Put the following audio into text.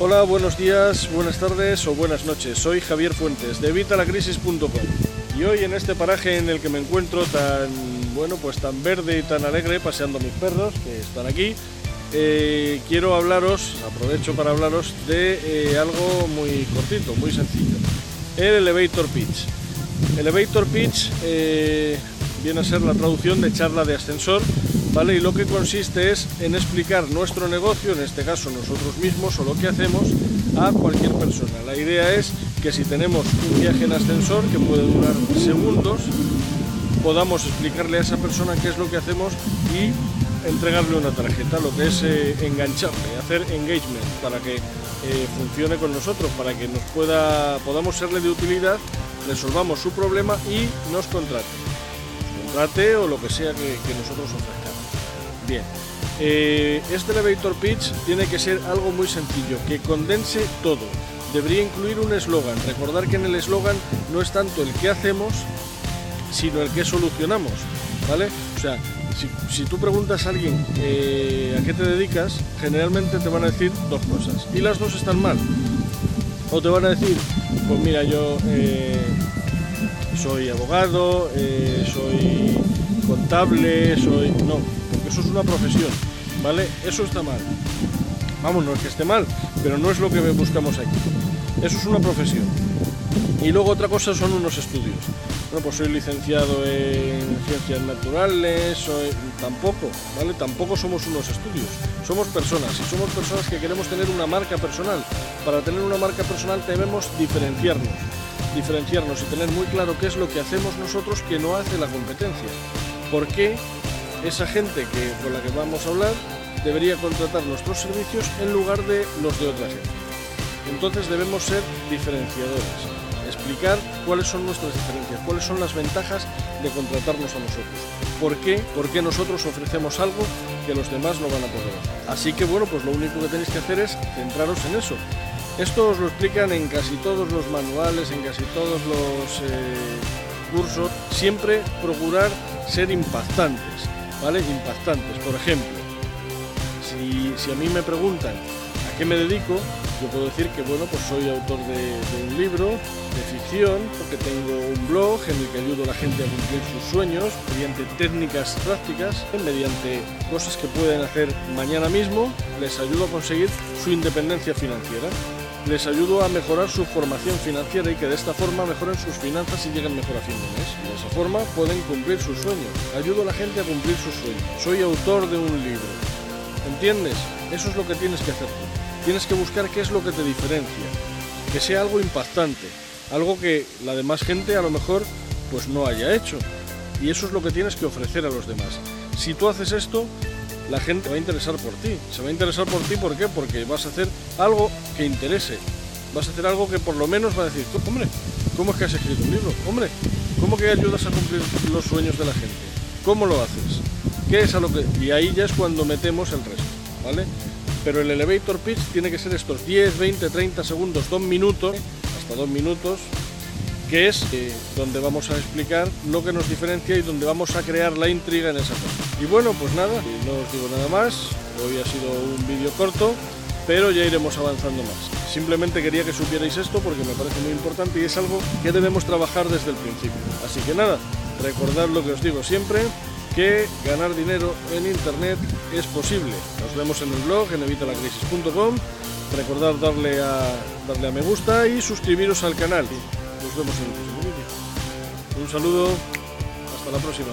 Hola, buenos días, buenas tardes o buenas noches. Soy Javier Fuentes de Evitalacrisis.com y hoy en este paraje en el que me encuentro tan bueno, pues tan verde y tan alegre paseando mis perros que están aquí, eh, quiero hablaros, aprovecho para hablaros de eh, algo muy cortito, muy sencillo. El elevator pitch. Elevator pitch eh, viene a ser la traducción de charla de ascensor ¿vale? Y lo que consiste es en explicar nuestro negocio, en este caso nosotros mismos o lo que hacemos, a cualquier persona. La idea es que si tenemos un viaje en ascensor que puede durar segundos, podamos explicarle a esa persona qué es lo que hacemos y entregarle una tarjeta, lo que es eh, engancharle, hacer engagement para que eh, funcione con nosotros, para que nos pueda, podamos serle de utilidad, resolvamos su problema y nos contrate. O lo que sea que, que nosotros ofrezcamos. Bien, eh, este elevator pitch tiene que ser algo muy sencillo, que condense todo. Debería incluir un eslogan. Recordar que en el eslogan no es tanto el que hacemos, sino el que solucionamos. ¿Vale? O sea, si, tú preguntas a alguien eh, a qué te dedicas, generalmente te van a decir dos cosas. Y las dos están mal. O te van a decir, pues mira, yo eh, soy abogado, soy contable, soy... No, eso es una profesión, ¿vale? Eso está mal. Vamos, no es que esté mal, pero no es lo que buscamos aquí. Eso es una profesión. Y luego otra cosa son unos estudios. Bueno, pues soy licenciado en ciencias naturales, soy... tampoco, ¿vale? Tampoco somos unos estudios, somos personas y somos personas que queremos tener una marca personal. Para tener una marca personal debemos diferenciarnos, diferenciarnos y tener muy claro qué es lo que hacemos nosotros que no hace la competencia. ¿Por qué esa gente que, con la que vamos a hablar debería contratar nuestros servicios en lugar de los de otra gente. Entonces debemos ser diferenciadores, explicar cuáles son nuestras diferencias, cuáles son las ventajas de contratarnos a nosotros. ¿Por qué? Porque nosotros ofrecemos algo que los demás no van a poder Así que bueno, pues lo único que tenéis que hacer es centraros en eso. Esto os lo explican en casi todos los manuales, en casi todos los eh, cursos. Siempre procurar ser impactantes ¿vale? Impactantes. Por ejemplo, si, a mí me preguntan a qué me dedico, yo puedo decir que bueno, pues soy autor de, un libro de ficción, porque tengo un blog en el que ayudo a la gente a cumplir sus sueños mediante técnicas prácticas, mediante cosas que pueden hacer mañana mismo, les ayudo a conseguir su independencia financiera les ayudo a mejorar su formación financiera y que de esta forma mejoren sus finanzas y lleguen mejor a fin de mes. De esa forma pueden cumplir sus sueños. Ayudo a la gente a cumplir sus sueños. Soy autor de un libro. ¿Entiendes? Eso es lo que tienes que hacer tú. Tienes que buscar qué es lo que te diferencia. Que sea algo impactante. Algo que la demás gente a lo mejor pues no haya hecho. Y eso es lo que tienes que ofrecer a los demás. Si tú haces esto, la gente va a interesar por ti. Se va a interesar por ti, ¿por qué? Porque vas a hacer algo que interese. Vas a hacer algo que por lo menos va a decir, hombre, ¿cómo es que has escrito un libro? Hombre, ¿cómo que ayudas a cumplir los sueños de la gente? ¿Cómo lo haces? ¿Qué es a lo que...? Y ahí ya es cuando metemos el resto, ¿vale? Pero el elevator pitch tiene que ser estos 10, 20, 30 segundos, 2 minutos, hasta 2 minutos, que es eh, donde vamos a explicar lo que nos diferencia y donde vamos a crear la intriga en esa cosa. Y bueno, pues nada, no os digo nada más, hoy ha sido un vídeo corto, pero ya iremos avanzando más. Simplemente quería que supierais esto porque me parece muy importante y es algo que debemos trabajar desde el principio. Así que nada, recordad lo que os digo siempre, que ganar dinero en internet es posible. Nos vemos en el blog en evitalacrisis.com. Recordad darle a, darle a me gusta y suscribiros al canal. Nos vemos en el próximo vídeo. Un saludo, hasta la próxima.